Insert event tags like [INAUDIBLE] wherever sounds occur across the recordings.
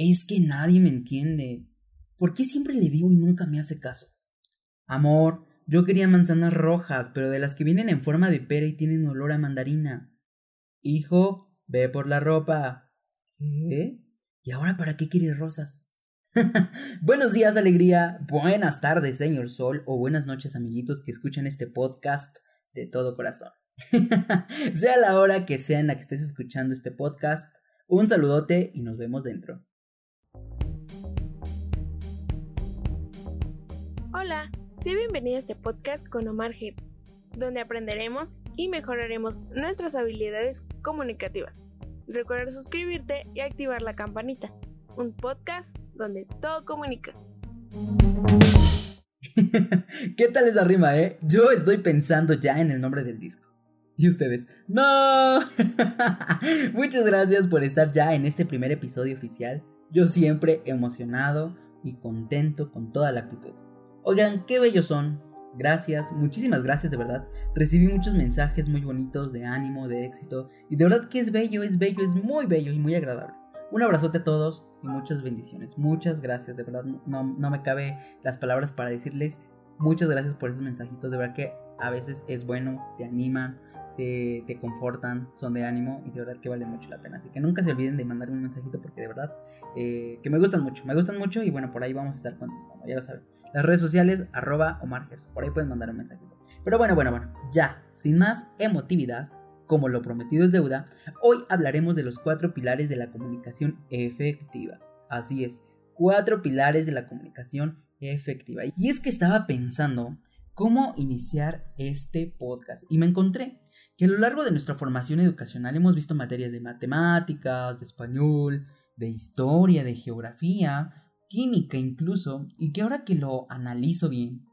Es que nadie me entiende. ¿Por qué siempre le digo y nunca me hace caso? Amor, yo quería manzanas rojas, pero de las que vienen en forma de pera y tienen olor a mandarina. Hijo, ve por la ropa. ¿Qué? ¿Y ahora para qué quieres rosas? [LAUGHS] Buenos días, alegría. Buenas tardes, señor Sol. O buenas noches, amiguitos que escuchan este podcast de todo corazón. [LAUGHS] sea la hora que sea en la que estés escuchando este podcast, un saludote y nos vemos dentro. Hola, soy bienvenida a este podcast con Omar Gers, donde aprenderemos y mejoraremos nuestras habilidades comunicativas. Recuerda suscribirte y activar la campanita. Un podcast donde todo comunica. [LAUGHS] ¿Qué tal esa rima, eh? Yo estoy pensando ya en el nombre del disco. Y ustedes, ¡No! [LAUGHS] Muchas gracias por estar ya en este primer episodio oficial. Yo siempre emocionado y contento con toda la actitud. Oigan, qué bellos son. Gracias, muchísimas gracias de verdad. Recibí muchos mensajes muy bonitos de ánimo, de éxito. Y de verdad que es bello, es bello, es muy bello y muy agradable. Un abrazote a todos y muchas bendiciones. Muchas gracias, de verdad no, no me cabe las palabras para decirles muchas gracias por esos mensajitos. De verdad que a veces es bueno, te animan, te, te, confortan, son de ánimo y de verdad que vale mucho la pena. Así que nunca se olviden de mandarme un mensajito porque de verdad eh, que me gustan mucho, me gustan mucho y bueno, por ahí vamos a estar contestando, ya lo saben. Las redes sociales, arroba Omar Por ahí pueden mandar un mensajito. Pero bueno, bueno, bueno, ya, sin más emotividad, como lo prometido es deuda, hoy hablaremos de los cuatro pilares de la comunicación efectiva. Así es, cuatro pilares de la comunicación efectiva. Y es que estaba pensando cómo iniciar este podcast y me encontré que a lo largo de nuestra formación educacional hemos visto materias de matemáticas, de español, de historia, de geografía, química incluso, y que ahora que lo analizo bien,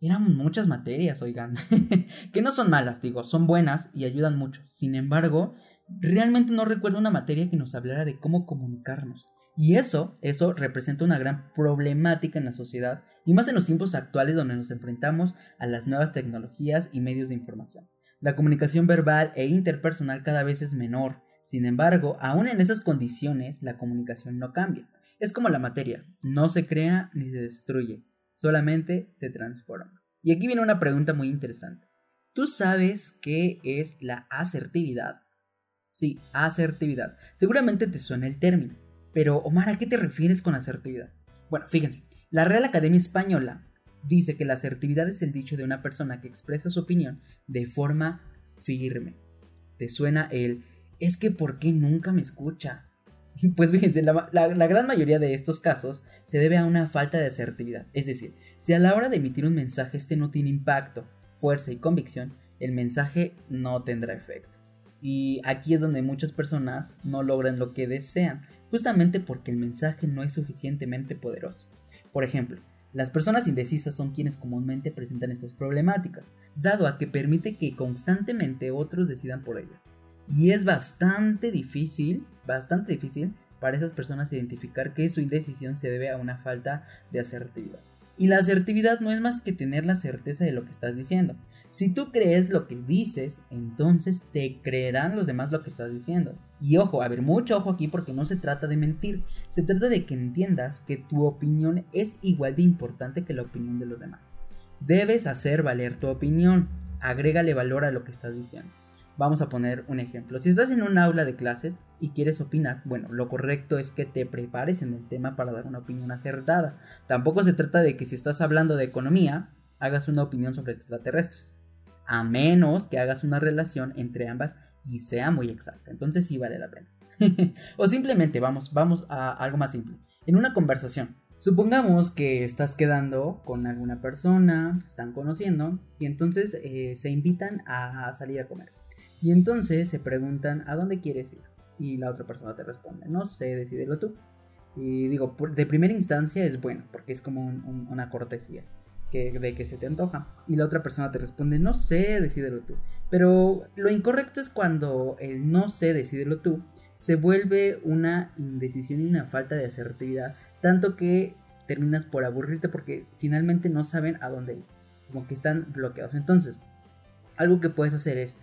eran muchas materias, oigan, [LAUGHS] que no son malas, digo, son buenas y ayudan mucho. Sin embargo, realmente no recuerdo una materia que nos hablara de cómo comunicarnos. Y eso, eso representa una gran problemática en la sociedad, y más en los tiempos actuales donde nos enfrentamos a las nuevas tecnologías y medios de información. La comunicación verbal e interpersonal cada vez es menor, sin embargo, aún en esas condiciones, la comunicación no cambia. Es como la materia, no se crea ni se destruye, solamente se transforma. Y aquí viene una pregunta muy interesante. ¿Tú sabes qué es la asertividad? Sí, asertividad. Seguramente te suena el término. Pero, Omar, ¿a qué te refieres con asertividad? Bueno, fíjense, la Real Academia Española dice que la asertividad es el dicho de una persona que expresa su opinión de forma firme. ¿Te suena el es que ¿por qué nunca me escucha? [LAUGHS] Pues fíjense, la, gran mayoría de estos casos se debe a una falta de asertividad. Es decir, si a la hora de emitir un mensaje este no tiene impacto, fuerza y convicción, el mensaje no tendrá efecto. Y aquí es donde muchas personas no logran lo que desean, justamente porque el mensaje no es suficientemente poderoso. Por ejemplo, las personas indecisas son quienes comúnmente presentan estas problemáticas, dado a que permite que constantemente otros decidan por ellas. Y es bastante difícil, bastante difícil para esas personas identificar que su indecisión se debe a una falta de asertividad. Y la asertividad no es más que tener la certeza de lo que estás diciendo. Si tú crees lo que dices, entonces te creerán los demás lo que estás diciendo. Y ojo, a ver, mucho ojo aquí porque no se trata de mentir, se trata de que entiendas que tu opinión es igual de importante que la opinión de los demás. Debes hacer valer tu opinión, agrégale valor a lo que estás diciendo. Vamos a poner un ejemplo. Si estás en un aula de clases y quieres opinar, bueno, lo correcto es que te prepares en el tema para dar una opinión acertada. Tampoco se trata de que si estás hablando de economía, hagas una opinión sobre extraterrestres. A menos que hagas una relación entre ambas y sea muy exacta. Entonces sí vale la pena. [LAUGHS] o simplemente vamos, vamos a algo más simple. En una conversación, supongamos que estás quedando con alguna persona, se están conociendo y entonces eh, se invitan a salir a comer. Y entonces se preguntan, ¿a dónde quieres ir? Y la otra persona te responde, no sé, decídelo tú. Y digo, de primera instancia es bueno, porque es como una cortesía que, de que se te antoja. Y la otra persona te responde, no sé, decídelo tú. Pero lo incorrecto es cuando el no sé, decídelo tú se vuelve una indecisión y una falta de asertividad, tanto que terminas por aburrirte porque finalmente no saben a dónde ir, como que están bloqueados. Entonces, algo que puedes hacer es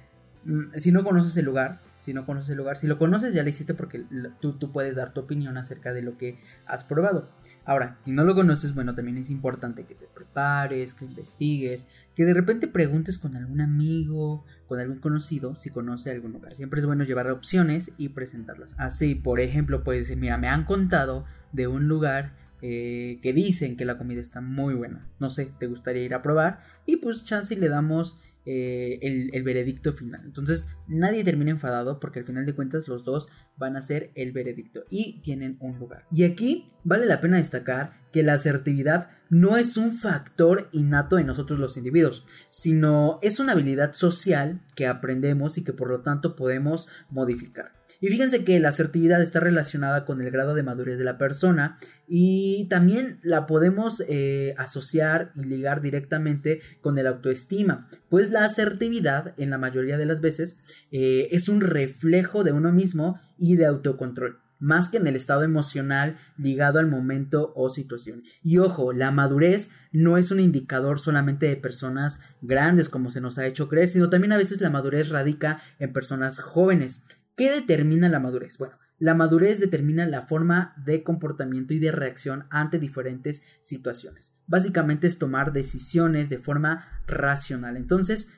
si no conoces el lugar, si no conoces el lugar. Si lo conoces ya lo hiciste porque tú, tú puedes dar tu opinión acerca de lo que has probado. Ahora, si no lo conoces, bueno, también es importante que te prepares, que investigues, que de repente preguntes con algún amigo, con algún conocido, si conoce algún lugar. Siempre es bueno llevar opciones y presentarlas. Así, por ejemplo, puedes decir, mira, me han contado de un lugar eh, que dicen que la comida está muy buena. No sé, te gustaría ir a probar y pues chance le damos eh, el, veredicto final. Entonces nadie termina enfadado porque al final de cuentas los dos van a ser el veredicto y tienen un lugar. Y aquí vale la pena destacar que la asertividad no es un factor innato en nosotros los individuos, sino es una habilidad social que aprendemos y que por lo tanto podemos modificar. Y fíjense que la asertividad está relacionada con el grado de madurez de la persona y también la podemos eh, asociar y ligar directamente con el autoestima, pues la asertividad en la mayoría de las veces eh, es un reflejo de uno mismo y de autocontrol más que en el estado emocional ligado al momento o situación. Y ojo, la madurez no es un indicador solamente de personas grandes como se nos ha hecho creer, sino también a veces la madurez radica en personas jóvenes. ¿Qué determina la madurez? Bueno, la madurez determina la forma de comportamiento y de reacción ante diferentes situaciones. Básicamente es tomar decisiones de forma racional. Entonces,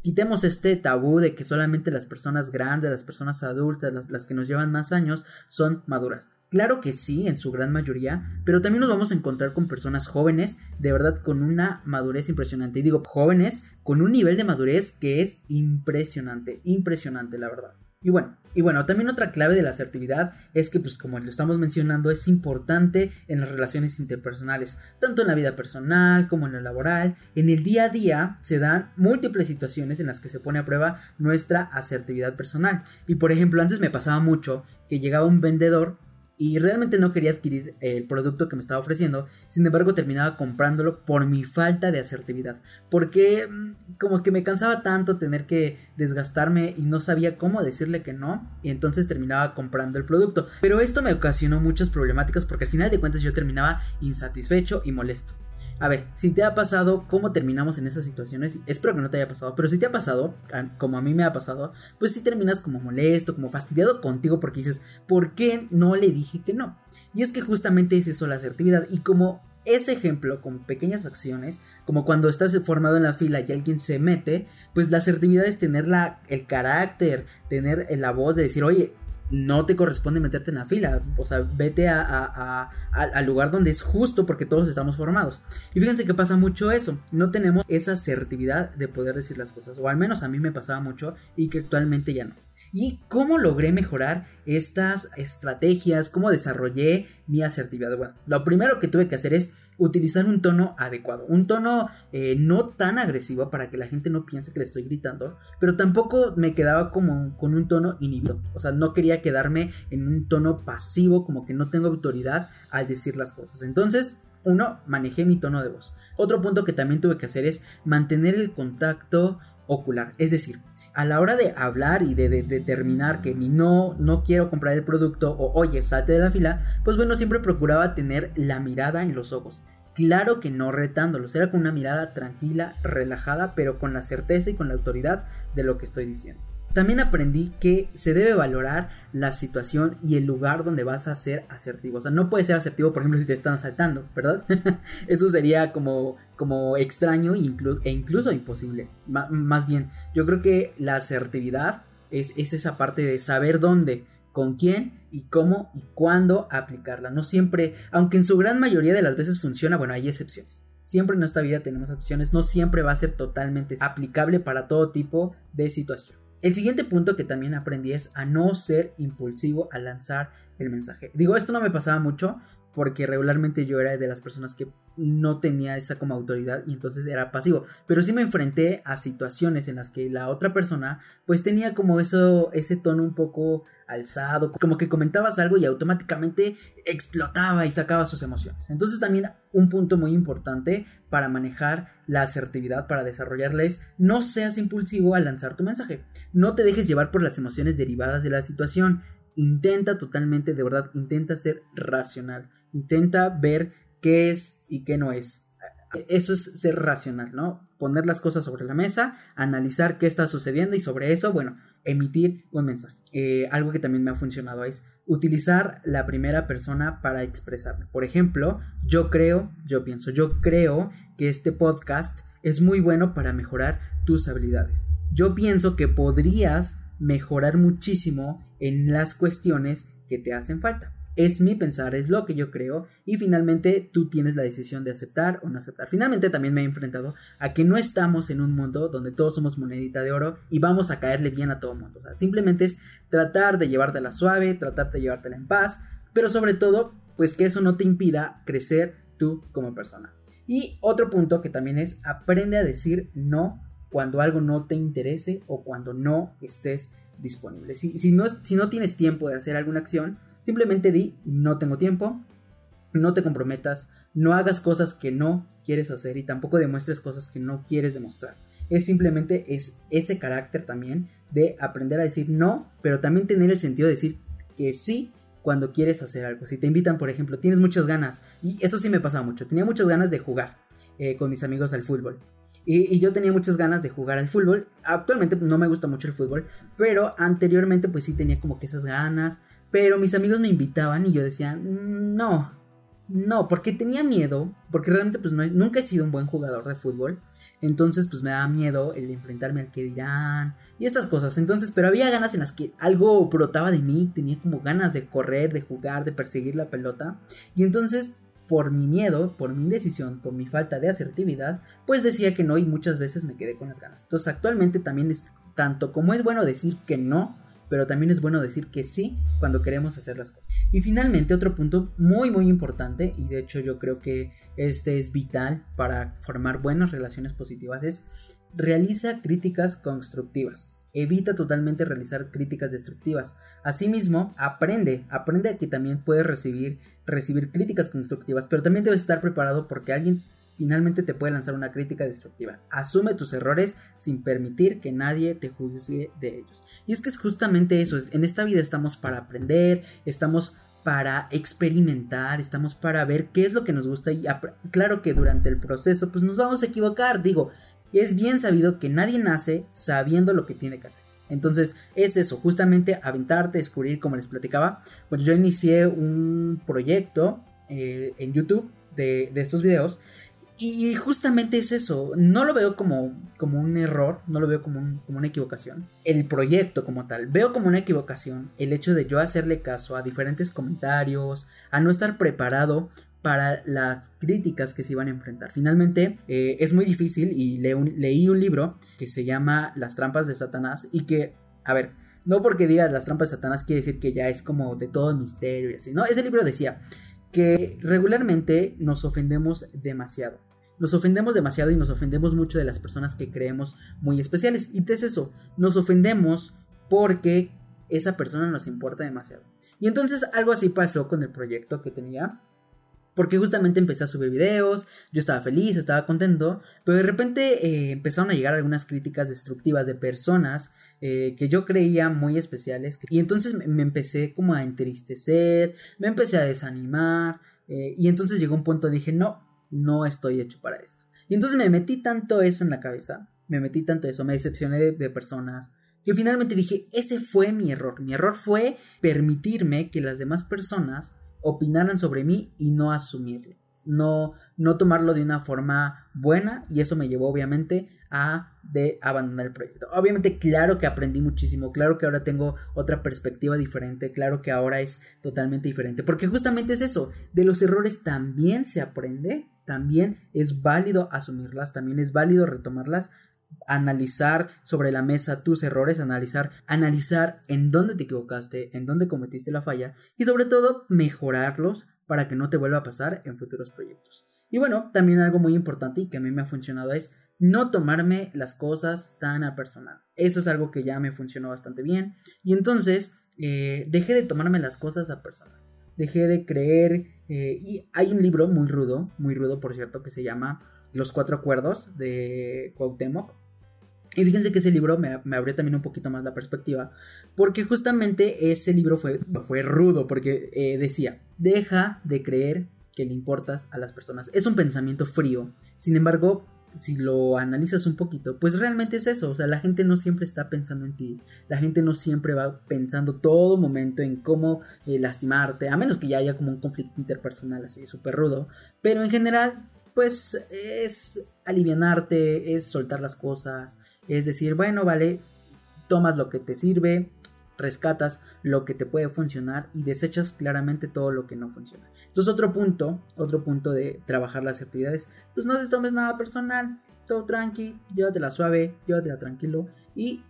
quitemos este tabú de que solamente las personas grandes, las personas adultas, las, que nos llevan más años, son maduras. Claro que sí, en su gran mayoría, pero también nos vamos a encontrar con personas jóvenes, de verdad con una madurez impresionante. Y digo, jóvenes con un nivel de madurez que es impresionante, impresionante, la verdad. Y bueno, y bueno, también otra clave de la asertividad es que, pues como lo estamos mencionando, es importante en las relaciones interpersonales, tanto en la vida personal como en la laboral. En el día a día se dan múltiples situaciones en las que se pone a prueba nuestra asertividad personal. Y por ejemplo, antes me pasaba mucho que llegaba un vendedor y realmente no quería adquirir el producto que me estaba ofreciendo, sin embargo terminaba comprándolo por mi falta de asertividad, porque mm, como que me cansaba tanto tener que desgastarme y no sabía cómo decirle que no, y entonces terminaba comprando el producto. Pero esto me ocasionó muchas problemáticas porque al final de cuentas yo terminaba insatisfecho y molesto. A ver, si te ha pasado, ¿cómo terminamos en esas situaciones? Espero que no te haya pasado, pero si te ha pasado, como a mí me ha pasado, pues si terminas como molesto, como fastidiado contigo porque dices, ¿por qué no le dije que no? Y es que justamente es eso la asertividad y como ese ejemplo con pequeñas acciones, como cuando estás formado en la fila y alguien se mete, pues la asertividad es tener la, el carácter, tener la voz de decir, oye, no te corresponde meterte en la fila. O sea, vete a, al lugar donde es justo porque todos estamos formados. Y fíjense que pasa mucho eso. No tenemos esa asertividad de poder decir las cosas. O al menos a mí me pasaba mucho y que actualmente ya no y cómo logré mejorar estas estrategias, cómo desarrollé mi asertividad. Bueno, lo primero que tuve que hacer es utilizar un tono adecuado, un tono eh, no tan agresivo para que la gente no piense que le estoy gritando, pero tampoco me quedaba como con un tono inhibido, o sea, no quería quedarme en un tono pasivo, como que no tengo autoridad al decir las cosas. Entonces, uno, manejé mi tono de voz. Otro punto que también tuve que hacer es mantener el contacto ocular, es decir, a la hora de hablar y de, determinar que mi no, no quiero comprar el producto o oye, salte de la fila, pues bueno, siempre procuraba tener la mirada en los ojos. Claro que no retándolos, era con una mirada tranquila, relajada, pero con la certeza y con la autoridad de lo que estoy diciendo. También aprendí que se debe valorar la situación y el lugar donde vas a ser asertivo. O sea, no puedes ser asertivo, por ejemplo, si te están asaltando, ¿verdad? [LAUGHS] Eso sería como, como extraño e, incluso imposible. más bien, yo creo que la asertividad es, es esa parte de saber dónde, con quién y cómo y cuándo aplicarla. No siempre, aunque en su gran mayoría de las veces funciona, bueno, hay excepciones. Siempre en nuestra vida tenemos opciones, no siempre va a ser totalmente aplicable para todo tipo de situación. El siguiente punto que también aprendí es a no ser impulsivo al lanzar el mensaje. Digo, esto no me pasaba mucho porque regularmente yo era de las personas que no tenía esa como autoridad y entonces era pasivo, pero sí me enfrenté a situaciones en las que la otra persona pues tenía como eso ese tono un poco alzado, como que comentabas algo y automáticamente explotaba y sacaba sus emociones. Entonces también un punto muy importante para manejar la asertividad, para desarrollarla es no seas impulsivo al lanzar tu mensaje. No te dejes llevar por las emociones derivadas de la situación. Intenta totalmente, de verdad, intenta ser racional. Intenta ver qué es y qué no es. Eso es ser racional, ¿no? Poner las cosas sobre la mesa, analizar qué está sucediendo y sobre eso, bueno, emitir un mensaje. Eh, algo que también me ha funcionado es utilizar la primera persona para expresarme. Por ejemplo, yo creo, yo pienso, yo creo que este podcast es muy bueno para mejorar tus habilidades. Yo pienso que podrías mejorar muchísimo en las cuestiones que te hacen falta. Es mi pensar, es lo que yo creo y finalmente tú tienes la decisión de aceptar o no aceptar. Finalmente también me he enfrentado a que no estamos en un mundo donde todos somos monedita de oro y vamos a caerle bien a todo mundo. simplemente es tratar de llevártela suave, tratar de llevártela en paz, pero sobre todo, pues que eso no te impida crecer tú como persona. Y otro punto que también es aprende a decir no cuando algo no te interese o cuando no estés disponible. Si, no, si no tienes tiempo de hacer alguna acción, simplemente di no tengo tiempo, no te comprometas, no hagas cosas que no quieres hacer y tampoco demuestres cosas que no quieres demostrar. Es simplemente es ese carácter también de aprender a decir no, pero también tener el sentido de decir que sí cuando quieres hacer algo. Si te invitan, por ejemplo, tienes muchas ganas, y eso sí me pasa mucho, tenía muchas ganas de jugar eh, con mis amigos al fútbol. Y, yo tenía muchas ganas de jugar al fútbol. Actualmente no me gusta mucho el fútbol, pero anteriormente pues sí tenía como que esas ganas. Pero mis amigos me invitaban y yo decía, mm, no, no, porque tenía miedo, porque realmente pues no, nunca he sido un buen jugador de fútbol. Entonces pues me daba miedo el enfrentarme al que dirán y estas cosas. Entonces, pero había ganas en las que algo brotaba de mí, tenía como ganas de correr, de jugar, de perseguir la pelota. Y entonces por mi miedo, por mi indecisión, por mi falta de asertividad, pues decía que no y muchas veces me quedé con las ganas. Entonces actualmente también es tanto como es bueno decir que no, pero también es bueno decir que sí cuando queremos hacer las cosas. Y finalmente otro punto muy muy importante, y de hecho yo creo que este es vital para formar buenas relaciones positivas, es realiza críticas constructivas. Evita totalmente realizar críticas destructivas. Asimismo, aprende, aprende que también puedes recibir, recibir críticas constructivas, pero también debes estar preparado porque alguien finalmente te puede lanzar una crítica destructiva. Asume tus errores sin permitir que nadie te juzgue de ellos. Y es que es justamente eso, en esta vida estamos para aprender, estamos para experimentar, estamos para ver qué es lo que nos gusta y claro que durante el proceso pues nos vamos a equivocar, digo, es bien sabido que nadie nace sabiendo lo que tiene que hacer. Entonces es eso, justamente aventarte, descubrir, como les platicaba. Pues yo inicié un proyecto eh, en YouTube de, estos videos y justamente es eso, no lo veo como, como un error, no lo veo como, como, una equivocación. El proyecto como tal, veo como una equivocación el hecho de yo hacerle caso a diferentes comentarios, a no estar preparado para las críticas que se iban a enfrentar. Finalmente, eh, es muy difícil y leí un libro que se llama Las trampas de Satanás y que, a ver, no porque diga las trampas de Satanás quiere decir que ya es como de todo misterio y así, no, ese libro decía que regularmente nos ofendemos demasiado. Nos ofendemos demasiado y nos ofendemos mucho de las personas que creemos muy especiales. Y es eso, nos ofendemos porque esa persona nos importa demasiado. Y entonces algo así pasó con el proyecto que tenía porque justamente empecé a subir videos, yo estaba feliz, estaba contento, pero de repente eh, empezaron a llegar algunas críticas destructivas de personas eh, que yo creía muy especiales. Y entonces me, empecé como a entristecer, me empecé a desanimar. Eh, y entonces llegó un punto, dije, no, no estoy hecho para esto. Y entonces me metí tanto eso en la cabeza, me metí tanto eso, me decepcioné de personas, que finalmente dije, ese fue mi error. Mi error fue permitirme que las demás personas opinaran sobre mí y no asumirlo. No, no tomarlo de una forma buena y eso me llevó obviamente a de abandonar el proyecto. Obviamente claro que aprendí muchísimo, claro que ahora tengo otra perspectiva diferente, claro que ahora es totalmente diferente, porque justamente es eso, de los errores también se aprende, también es válido asumirlas, también es válido retomarlas, analizar sobre la mesa tus errores, analizar, analizar en dónde te equivocaste, en dónde cometiste la falla y sobre todo mejorarlos para que no te vuelva a pasar en futuros proyectos. Y bueno, también algo muy importante y que a mí me ha funcionado es no tomarme las cosas tan a personal. Eso es algo que ya me funcionó bastante bien. Y entonces eh, dejé de tomarme las cosas a personal. Dejé de creer. Eh, y hay un libro muy rudo, muy rudo por cierto, que se llama Los Cuatro Acuerdos de Cuauhtémoc. Y fíjense que ese libro me, abrió también un poquito más la perspectiva, porque justamente ese libro fue, fue rudo, porque eh, decía, deja de creer que le importas a las personas. Es un pensamiento frío, sin embargo, si lo analizas un poquito, pues realmente es eso, o sea, la gente no siempre está pensando en ti, la gente no siempre va pensando todo momento en cómo eh, lastimarte, a menos que ya haya como un conflicto interpersonal así súper rudo, pero en general, pues es alivianarte, es soltar las cosas, es decir, bueno, vale, tomas lo que te sirve, rescatas lo que te puede funcionar y desechas claramente todo lo que no funciona. Entonces otro punto, otro punto de trabajar las actividades, pues no te tomes nada personal, todo tranqui, llévatela suave, llévatela tranquilo y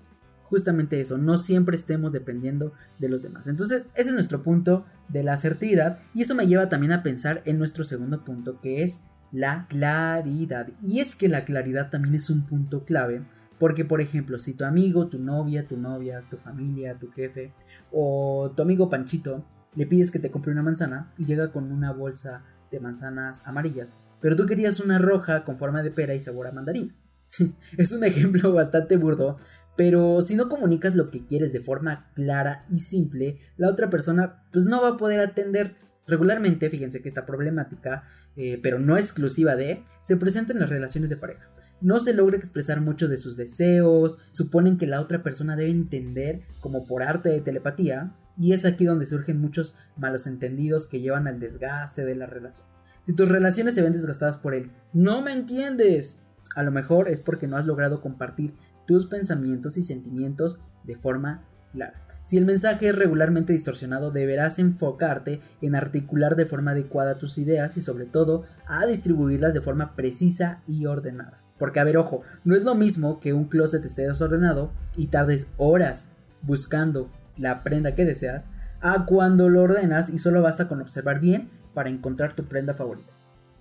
justamente eso, no siempre estemos dependiendo de los demás. Entonces ese es nuestro punto de la asertividad y eso me lleva también a pensar en nuestro segundo punto que es la claridad. Y es que la claridad también es un punto clave porque, por ejemplo, si tu amigo, tu novia, tu novia, tu familia, tu jefe o tu amigo Panchito le pides que te compre una manzana y llega con una bolsa de manzanas amarillas, pero tú querías una roja con forma de pera y sabor a mandarín. [LAUGHS] es un ejemplo [LAUGHS] bastante burdo, pero si no comunicas lo que quieres de forma clara y simple, la otra persona pues no va a poder atender. Regularmente, fíjense que esta problemática, eh, pero no exclusiva de, se presenta en las relaciones de pareja no se logra expresar mucho de sus deseos, suponen que la otra persona debe entender como por arte de telepatía, y es aquí donde surgen muchos malos entendidos que llevan al desgaste de la relación. Si tus relaciones se ven desgastadas por él, no me entiendes. A lo mejor es porque no has logrado compartir tus pensamientos y sentimientos de forma clara. Si el mensaje es regularmente distorsionado, deberás enfocarte en articular de forma adecuada tus ideas y sobre todo a distribuirlas de forma precisa y ordenada. Porque, a ver, ojo, no es lo mismo que un closet esté desordenado y tardes horas buscando la prenda que deseas, a cuando lo ordenas y solo basta con observar bien para encontrar tu prenda favorita.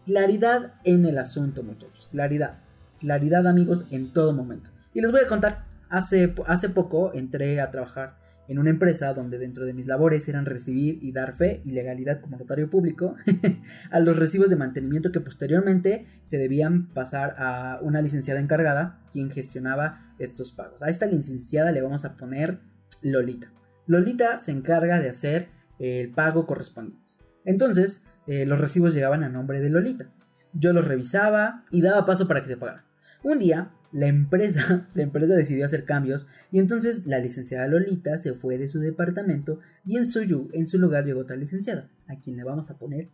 Claridad en el asunto, muchachos. Claridad. Claridad, amigos, en todo momento. Y les voy a contar, hace, hace poco entré a trabajar en una empresa donde dentro de mis labores eran recibir y dar fe y legalidad como notario público [LAUGHS] a los recibos de mantenimiento que posteriormente se debían pasar a una licenciada encargada quien gestionaba estos pagos. A esta licenciada le vamos a poner Lolita. Lolita se encarga de hacer el pago correspondiente. Entonces, eh, los recibos llegaban a nombre de Lolita. Yo los revisaba y daba paso para que se pagaran. Un día la empresa, [LAUGHS] la empresa decidió hacer cambios y entonces la licenciada Lolita se fue de su departamento y en su, en su lugar llegó otra licenciada, a quien le vamos a poner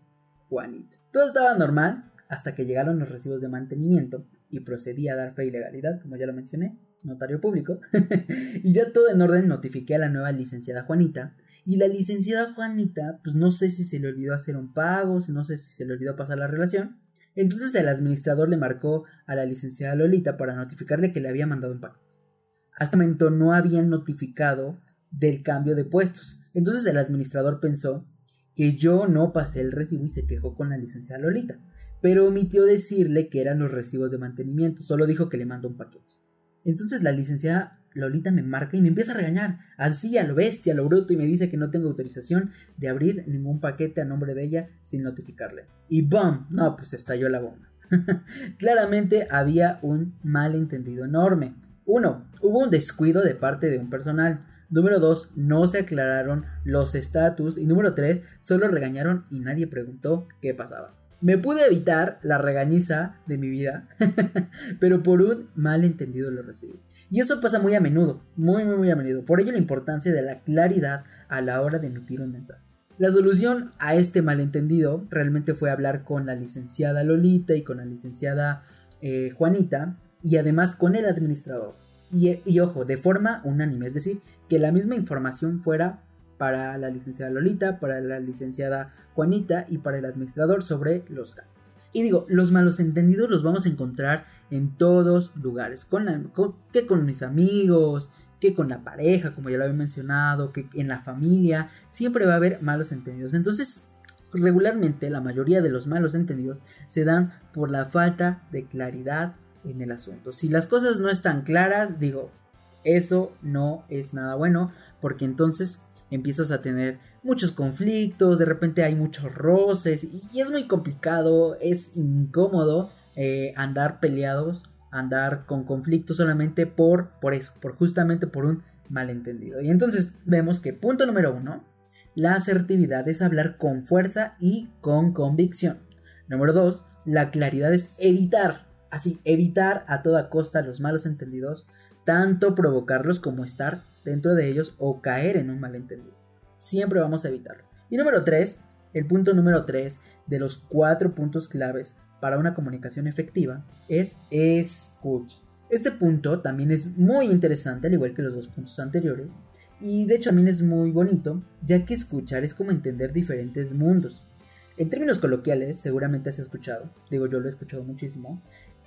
Juanita. Todo estaba normal hasta que llegaron los recibos de mantenimiento y procedí a dar fe y legalidad, como ya lo mencioné, notario público, [LAUGHS] y ya todo en orden notifiqué a la nueva licenciada Juanita y la licenciada Juanita, pues no sé si se le olvidó hacer un pago, no sé si se le olvidó pasar la relación, entonces el administrador le marcó a la licenciada Lolita para notificarle que le había mandado un paquete. Hasta el momento no habían notificado del cambio de puestos. Entonces el administrador pensó que yo no pasé el recibo y se quejó con la licenciada Lolita, pero omitió decirle que eran los recibos de mantenimiento, solo dijo que le mandó un paquete. Entonces la licenciada Lolita me marca y me empieza a regañar, así a lo bestia, a lo bruto, y me dice que no tengo autorización de abrir ningún paquete a nombre de ella sin notificarle. Y ¡bum! No, pues estalló la bomba. [LAUGHS] Claramente había un malentendido enorme. Uno, hubo un descuido de parte de un personal. Número dos, no se aclararon los estatus. Y número tres, solo regañaron y nadie preguntó qué pasaba. Me pude evitar la regañiza de mi vida, [LAUGHS] pero por un malentendido lo recibí. Y eso pasa muy a menudo, muy, muy, muy a menudo. Por ello la importancia de la claridad a la hora de emitir un mensaje. La solución a este malentendido realmente fue hablar con la licenciada Lolita y con la licenciada eh, Juanita y además con el administrador. Y, y ojo, de forma unánime, es decir, que la misma información fuera para la licenciada Lolita, para la licenciada Juanita y para el administrador sobre los cambios. Y digo, los malos entendidos los vamos a encontrar en todos lugares, que con mis amigos, que con la pareja, como ya lo había mencionado, que en la familia, siempre va a haber malos entendidos. Entonces, regularmente la mayoría de los malos entendidos se dan por la falta de claridad en el asunto. Si las cosas no están claras, digo, eso no es nada bueno, porque entonces empiezas a tener muchos conflictos, de repente hay muchos roces y es muy complicado, es incómodo eh, andar peleados, andar con conflictos solamente por, por eso, por justamente por un malentendido. Y entonces vemos que punto número uno, la asertividad es hablar con fuerza y con convicción. Número dos, la claridad es evitar Así, evitar a toda costa los malos entendidos, tanto provocarlos como estar dentro de ellos o caer en un malentendido. Siempre vamos a evitarlo. Y número 3, el punto número 3 de los cuatro puntos claves para una comunicación efectiva es escucha. Este punto también es muy interesante, al igual que los dos puntos anteriores, y de hecho también es muy bonito, ya que escuchar es como entender diferentes mundos. En términos coloquiales, seguramente has escuchado, digo yo lo he escuchado muchísimo,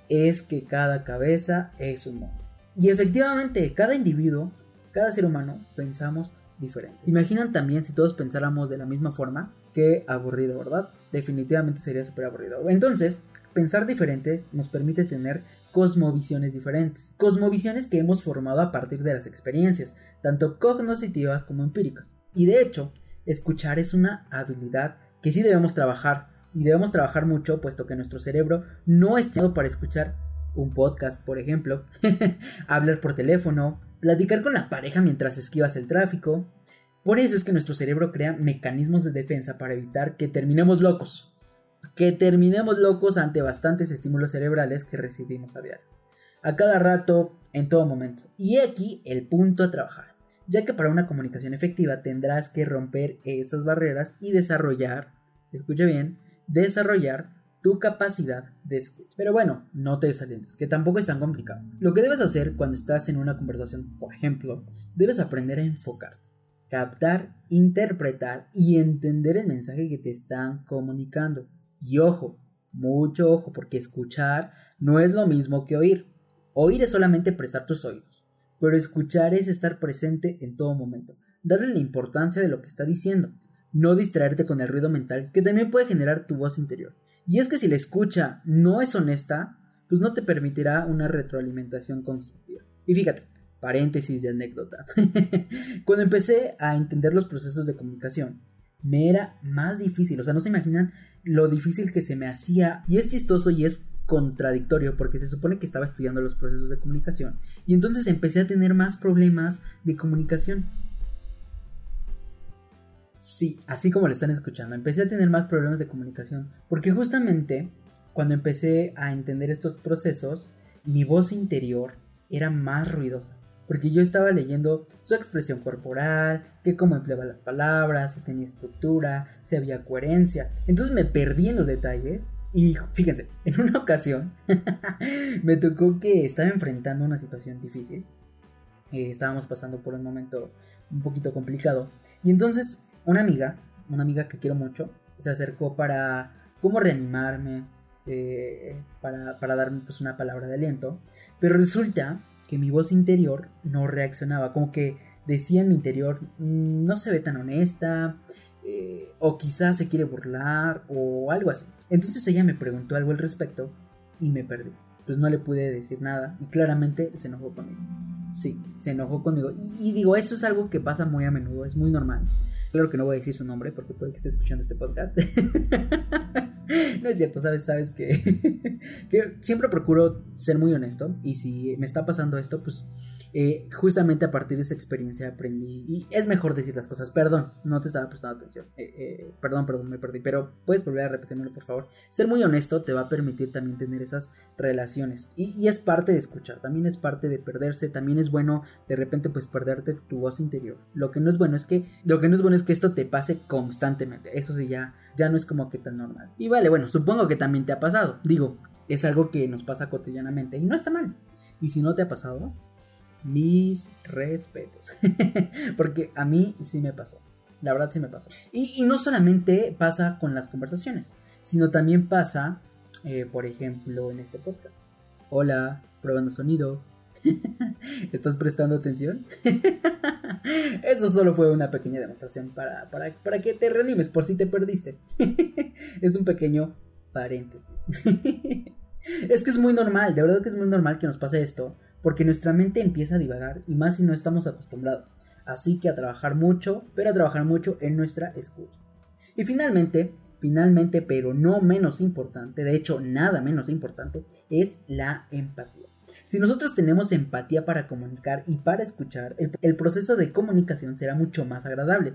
es que cada cabeza es un mundo. Y efectivamente, cada individuo, cada ser humano, pensamos diferente. Imaginan también si todos pensáramos de la misma forma, qué aburrido, ¿verdad? Definitivamente sería súper aburrido. Entonces, pensar diferentes nos permite tener cosmovisiones diferentes. Cosmovisiones que hemos formado a partir de las experiencias, tanto cognitivas como empíricas. Y de hecho, escuchar es una habilidad que sí debemos trabajar. Y debemos trabajar mucho, puesto que nuestro cerebro no es hecho para escuchar un podcast, por ejemplo, [LAUGHS] hablar por teléfono, platicar con la pareja mientras esquivas el tráfico. Por eso es que nuestro cerebro crea mecanismos de defensa para evitar que terminemos locos que terminemos locos ante bastantes estímulos cerebrales que recibimos a diario. A cada rato, en todo momento. Y aquí el punto a trabajar, ya que para una comunicación efectiva tendrás que romper esas barreras y desarrollar, escucha bien, desarrollar tu capacidad de escucha. Pero bueno, no te desalientes, que tampoco es tan complicado. Lo que debes hacer cuando estás en una conversación, por ejemplo, debes aprender a enfocarte, captar, interpretar y entender el mensaje que te están comunicando. Y ojo, mucho ojo, porque escuchar no es lo mismo que oír. Oír es solamente prestar tus oídos, pero escuchar es estar presente en todo momento, darle la importancia de lo que está diciendo, no distraerte con el ruido mental que también puede generar tu voz interior. Y es que si la escucha no es honesta, pues no te permitirá una retroalimentación constructiva. Y fíjate, paréntesis de anécdota. [LAUGHS] Cuando empecé a entender los procesos de comunicación, me era más difícil, o sea, no se imaginan lo difícil que se me hacía. Y es chistoso y es contradictorio porque se supone que estaba estudiando los procesos de comunicación. Y entonces empecé a tener más problemas de comunicación. Sí, así como lo están escuchando, empecé a tener más problemas de comunicación. Porque justamente cuando empecé a entender estos procesos, mi voz interior era más ruidosa porque yo estaba leyendo su expresión corporal, que cómo empleaba las palabras, si tenía estructura, si había coherencia. Entonces me perdí en los detalles y fíjense, en una ocasión [LAUGHS] me tocó que estaba enfrentando una situación difícil. Eh, estábamos pasando por un momento un poquito complicado. Y entonces una amiga, una amiga que quiero mucho, se acercó para cómo reanimarme, eh, para, para darme pues una palabra de aliento. Pero resulta que mi voz interior no reaccionaba, como que decía en mi interior, mm, no se ve tan honesta, eh, o quizás se quiere burlar, o algo así. Entonces ella me preguntó algo al respecto y me perdí. Pues no le pude decir nada y claramente se enojó conmigo. Sí, se enojó conmigo. Y, y digo, eso es algo que pasa muy a menudo, es muy normal. Claro que no voy a decir su nombre porque puede que esté escuchando este podcast. [LAUGHS] [LAUGHS] no es cierto, sabes, sabes [LAUGHS] que, siempre procuro ser muy honesto y si me está pasando esto, pues eh, justamente a partir de esa experiencia aprendí y es mejor decir las cosas. Perdón, no te estaba prestando atención. Eh, eh, perdón, perdón, me perdí, pero puedes volver a repetírmelo, por favor. Ser muy honesto te va a permitir también tener esas relaciones y, y, es parte de escuchar, también es parte de perderse, también es bueno de repente pues perderte tu voz interior. Lo que no es bueno es que lo que no es bueno es que esto te pase constantemente. Eso sí ya ya no es como que tan normal. Y vale, bueno, supongo que también te ha pasado. Digo, es algo que nos pasa cotidianamente y no está mal. Y si no te ha pasado, mis respetos. [LAUGHS] Porque a mí sí me pasó. La verdad sí me pasó. Y, no solamente pasa con las conversaciones, sino también pasa, eh, por ejemplo, en este podcast. Hola, probando sonido. [LAUGHS] ¿Estás prestando atención? [LAUGHS] Eso solo fue una pequeña demostración para, para, para que te reanimes por si te perdiste. [LAUGHS] es un pequeño paréntesis. es que es muy normal, de verdad que es muy normal que nos pase esto, porque nuestra mente empieza a divagar y más si no estamos acostumbrados. Así que a trabajar mucho, pero a trabajar mucho en nuestra escucha. Y finalmente, finalmente, pero no menos importante, de hecho nada menos importante, es la empatía. Si nosotros tenemos empatía para comunicar y para escuchar, el, proceso de comunicación será mucho más agradable.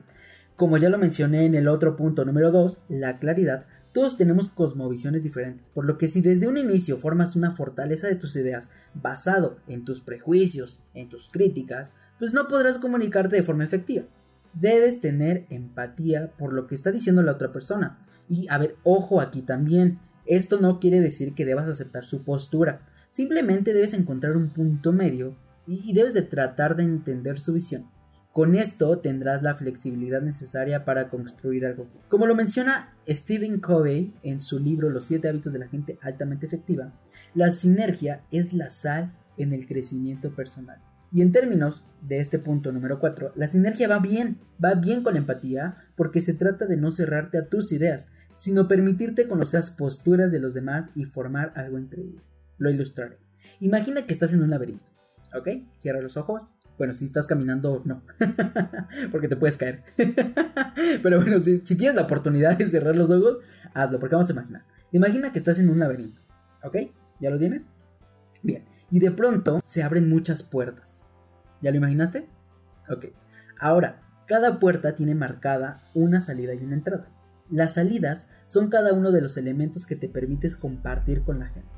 Como ya lo mencioné en el otro punto número 2, la claridad Todos tenemos cosmovisiones diferentes, por lo que si desde un inicio formas una fortaleza de tus ideas basado en tus prejuicios, en tus críticas, pues no podrás comunicarte de forma efectiva. Debes tener empatía por lo que está diciendo la otra persona. Y a ver, ojo aquí también, esto no quiere decir que debas aceptar su postura, simplemente debes encontrar un punto medio y debes de tratar de entender su visión. Con esto tendrás la flexibilidad necesaria para construir algo. Como lo menciona Stephen Covey en su libro Los siete hábitos de la gente altamente efectiva, la sinergia es la sal en el crecimiento personal. Y en términos de este punto número 4, la sinergia va bien, va bien con la empatía porque se trata de no cerrarte a tus ideas, sino permitirte conocer las posturas de los demás y formar algo increíble. Lo ilustraré. Imagina que estás en un laberinto, ¿ok? Cierra los ojos bueno, si estás caminando, no. [LAUGHS] porque te puedes caer. [LAUGHS] Pero bueno, si, tienes la oportunidad de cerrar los ojos, hazlo, porque vamos a imaginar. Imagina que estás en un laberinto. ¿Ok? ¿Ya lo tienes? Bien. Y de pronto se abren muchas puertas. ¿Ya lo imaginaste? Ok. Ahora, cada puerta tiene marcada una salida y una entrada. Las salidas son cada uno de los elementos que te permites compartir con la gente.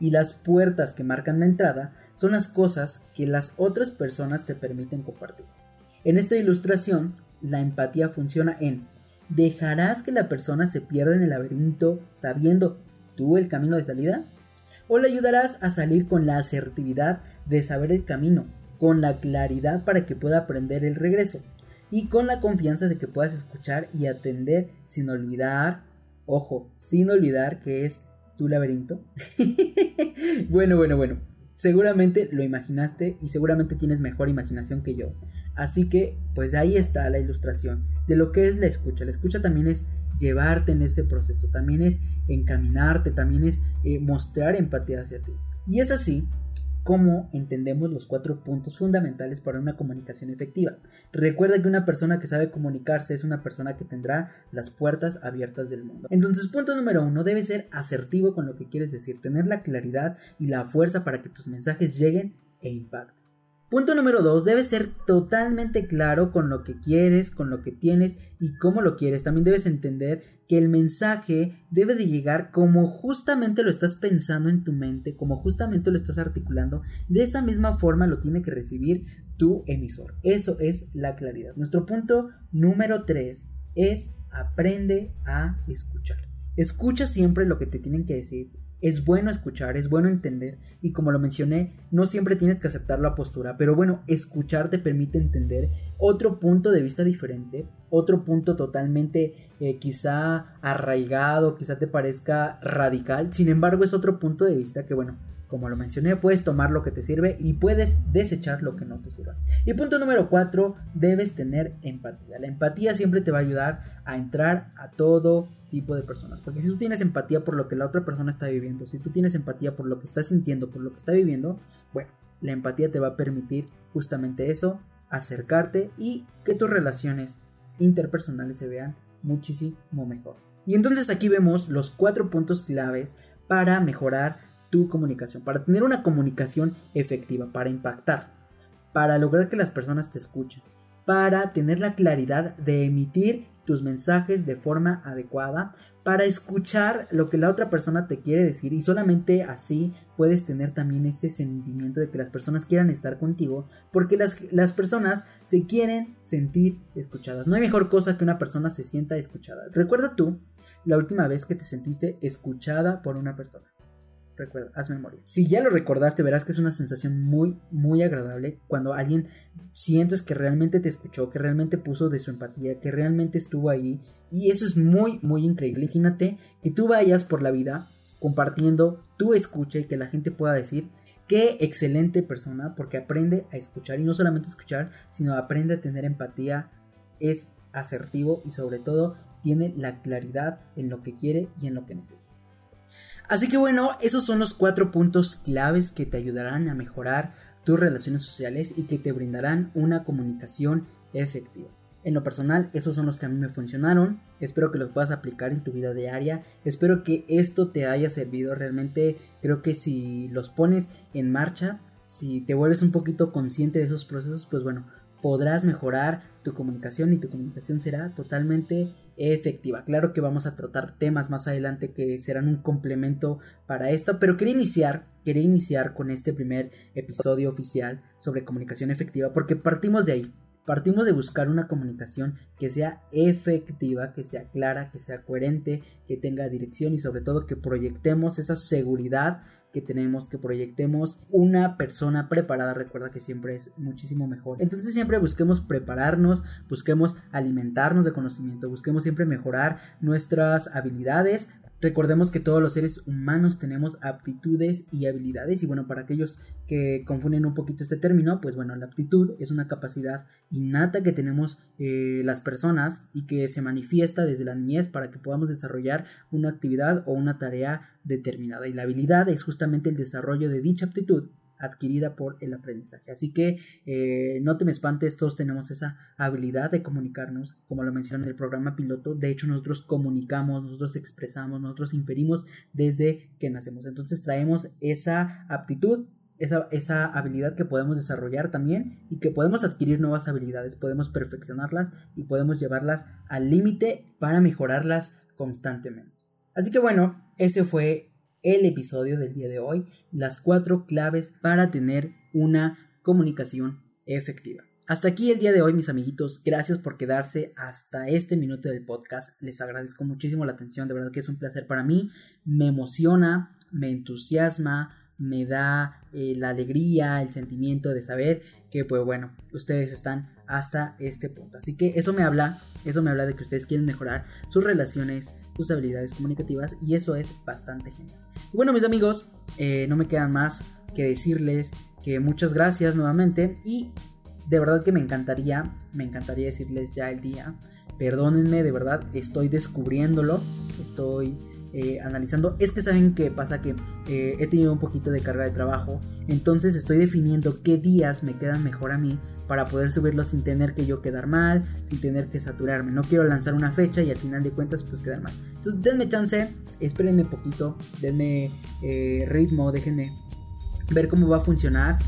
Y las puertas que marcan la entrada son las cosas que las otras personas te permiten compartir. En esta ilustración, la empatía funciona en ¿dejarás que la persona se pierda en el laberinto sabiendo tú el camino de salida? ¿O le ayudarás a salir con la asertividad de saber el camino, con la claridad para que pueda aprender el regreso y con la confianza de que puedas escuchar y atender sin olvidar, ojo, sin olvidar que es tu laberinto? [LAUGHS] bueno, bueno, bueno seguramente lo imaginaste y seguramente tienes mejor imaginación que yo. Así que, pues ahí está la ilustración de lo que es la escucha. La escucha también es llevarte en ese proceso, también es encaminarte, también es eh, mostrar empatía hacia ti. Y es así cómo entendemos los cuatro puntos fundamentales para una comunicación efectiva. Recuerda que una persona que sabe comunicarse es una persona que tendrá las puertas abiertas del mundo. Entonces, punto número uno, debe ser asertivo con lo que quieres decir, tener la claridad y la fuerza para que tus mensajes lleguen e impacten. Punto número dos, debes ser totalmente claro con lo que quieres, con lo que tienes y cómo lo quieres. También debes entender que el mensaje debe de llegar como justamente lo estás pensando en tu mente, como justamente lo estás articulando. De esa misma forma lo tiene que recibir tu emisor. Eso es la claridad. Nuestro punto número tres es aprende a escuchar. Escucha siempre lo que te tienen que decir es bueno escuchar, es bueno entender y como lo mencioné, no siempre tienes que aceptar la postura, pero bueno, escuchar te permite entender otro punto de vista diferente, otro punto totalmente eh, quizá arraigado, quizá te parezca radical, sin embargo es otro punto de vista que bueno, como lo mencioné, puedes tomar lo que te sirve y puedes desechar lo que no te sirva. Y punto número 4, debes tener empatía. La empatía siempre te va a ayudar a entrar a todo tipo de personas. Porque si tú tienes empatía por lo que la otra persona está viviendo, si tú tienes empatía por lo que está sintiendo, por lo que está viviendo, bueno, la empatía te va a permitir justamente eso, acercarte y que tus relaciones interpersonales se vean muchísimo mejor. Y entonces aquí vemos los cuatro puntos claves para mejorar tu comunicación, para tener una comunicación efectiva, para impactar, para lograr que las personas te escuchen, para tener la claridad de emitir tus mensajes de forma adecuada, para escuchar lo que la otra persona te quiere decir y solamente así puedes tener también ese sentimiento de que las personas quieran estar contigo porque las, las personas se quieren sentir escuchadas. No hay mejor cosa que una persona se sienta escuchada. Recuerda tú la última vez que te sentiste escuchada por una persona recuerda, haz memoria. Si ya lo recordaste, verás que es una sensación muy, muy agradable cuando alguien sientes que realmente te escuchó, que realmente puso de su empatía, que realmente estuvo ahí. Y eso es muy, muy increíble. Imagínate que tú vayas por la vida compartiendo tu escucha y que la gente pueda decir qué excelente persona porque aprende a escuchar y no solamente escuchar, sino aprende a tener empatía, es asertivo y sobre todo tiene la claridad en lo que quiere y en lo que necesita. Así que bueno, esos son los cuatro puntos claves que te ayudarán a mejorar tus relaciones sociales y que te brindarán una comunicación efectiva. En lo personal, esos son los que a mí me funcionaron. Espero que los puedas aplicar en tu vida diaria. Espero que esto te haya servido. Realmente creo que si los pones en marcha, si te vuelves un poquito consciente de esos procesos, pues bueno, podrás mejorar tu comunicación y tu comunicación será totalmente efectiva. Claro que vamos a tratar temas más adelante que serán un complemento para esto, pero quería iniciar, quería iniciar con este primer episodio oficial sobre comunicación efectiva porque partimos de ahí. Partimos de buscar una comunicación que sea efectiva, que sea clara, que sea coherente, que tenga dirección y sobre todo que proyectemos esa seguridad que tenemos, que proyectemos una persona preparada, recuerda que siempre es muchísimo mejor. Entonces siempre busquemos prepararnos, busquemos alimentarnos de conocimiento, busquemos siempre mejorar nuestras habilidades Recordemos que todos los seres humanos tenemos aptitudes y habilidades y bueno, para aquellos que confunden un poquito este término, pues bueno, la aptitud es una capacidad innata que tenemos eh, las personas y que se manifiesta desde la niñez para que podamos desarrollar una actividad o una tarea determinada. Y la habilidad es justamente el desarrollo de dicha aptitud adquirida por el aprendizaje. Así que eh, no te me espantes, todos tenemos esa habilidad de comunicarnos, como lo mencioné en el programa piloto. De hecho, nosotros comunicamos, nosotros expresamos, nosotros inferimos desde que nacemos. Entonces traemos esa aptitud. Esa, esa habilidad que podemos desarrollar también y que podemos adquirir nuevas habilidades, podemos perfeccionarlas y podemos llevarlas al límite para mejorarlas constantemente. Así que bueno, ese fue el episodio del día de hoy, las cuatro claves para tener una comunicación efectiva. Hasta aquí el día de hoy, mis amiguitos. Gracias por quedarse hasta este minuto del podcast. Les agradezco muchísimo la atención. De verdad que es un placer para mí. Me emociona, me entusiasma, me da eh, la alegría, el sentimiento de saber que, pues bueno, ustedes están hasta este punto. Así que eso me habla, eso me habla de que ustedes quieren mejorar sus relaciones, sus habilidades comunicativas y eso es bastante genial. Y bueno, mis amigos, eh, no me quedan más que decirles que muchas gracias nuevamente y de verdad que me encantaría, me encantaría decirles ya el día. Perdónenme, de verdad, estoy descubriéndolo, estoy eh, analizando. Es que saben que pasa que eh, he tenido un poquito de carga de trabajo, entonces estoy definiendo qué días me quedan mejor a mí para poder subirlo sin tener que yo quedar mal, sin tener que saturarme. No quiero lanzar una fecha y al final de cuentas pues quedar mal. Entonces denme chance, espérenme poquito, denme eh, ritmo, déjenme ver cómo va a funcionar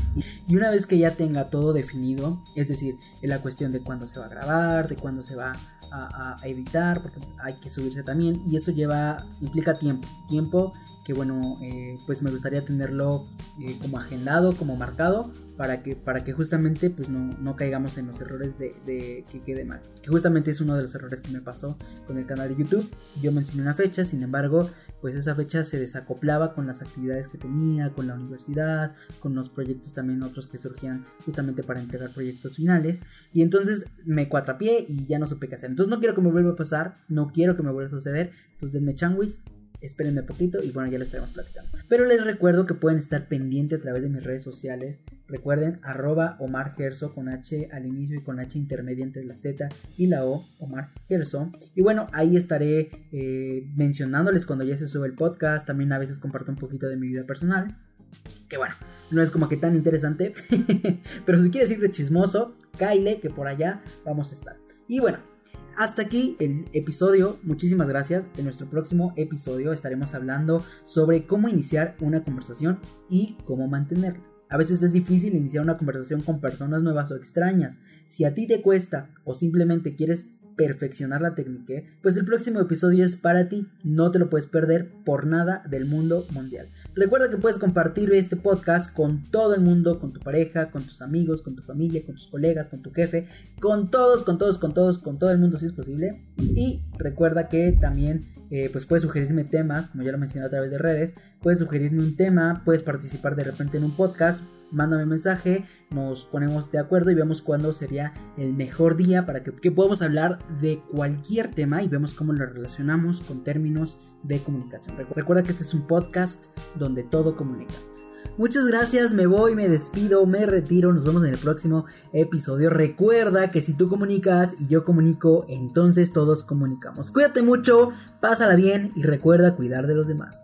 y una vez que ya tenga todo definido, es decir, la cuestión de cuándo se va a grabar, de cuándo se va a, a, editar, porque hay que subirse también y eso lleva, implica tiempo, tiempo que bueno, eh, pues me gustaría tenerlo eh, como agendado, como marcado, para que, para que justamente pues no, no caigamos en los errores de, de, que quede mal. Que justamente es uno de los errores que me pasó con el canal de YouTube. Yo mencioné una fecha, sin embargo, pues esa fecha se desacoplaba con las actividades que tenía, con la universidad, con los proyectos también otros que surgían justamente para entregar proyectos finales. Y entonces me cuatrapié y ya no supe qué hacer. Entonces no quiero que me vuelva a pasar, no quiero que me vuelva a suceder. Entonces denme changuis, espérenme poquito y bueno, ya lo estaremos platicando. Pero les recuerdo que pueden estar pendientes a través de mis redes sociales. Recuerden, arroba Omar Gerso con H al inicio y con H intermedia entre la Z y la O, Omar Gerso. Y bueno, ahí estaré eh, mencionándoles cuando ya se sube el podcast. También a veces comparto un poquito de mi vida personal. Que bueno, no es como que tan interesante. [LAUGHS] pero si quieres ir de chismoso, Kyle, que por allá vamos a estar. Y bueno, hasta aquí el episodio, muchísimas gracias. En nuestro próximo episodio estaremos hablando sobre cómo iniciar una conversación y cómo mantenerla. A veces es difícil iniciar una conversación con personas nuevas o extrañas. Si a ti te cuesta o simplemente quieres perfeccionar la técnica, pues el próximo episodio es para ti. No te lo puedes perder por nada del mundo mundial. Recuerda que puedes compartir este podcast con todo el mundo, con tu pareja, con tus amigos, con tu familia, con tus colegas, con tu jefe, con todos, con todos, con todos, con todo el mundo si es posible. Y recuerda que también eh, pues puedes sugerirme temas, como ya lo mencioné a través de redes, puedes sugerirme un tema, puedes participar de repente en un podcast, mándame un mensaje, nos ponemos de acuerdo y vemos cuándo sería el mejor día para que, podamos hablar de cualquier tema y vemos cómo lo relacionamos con términos de comunicación. Recuerda que este es un podcast donde todo comunica. Muchas gracias, me voy, me despido, me retiro, nos vemos en el próximo episodio. Recuerda que si tú comunicas y yo comunico, entonces todos comunicamos. Cuídate mucho, pásala bien y recuerda cuidar de los demás.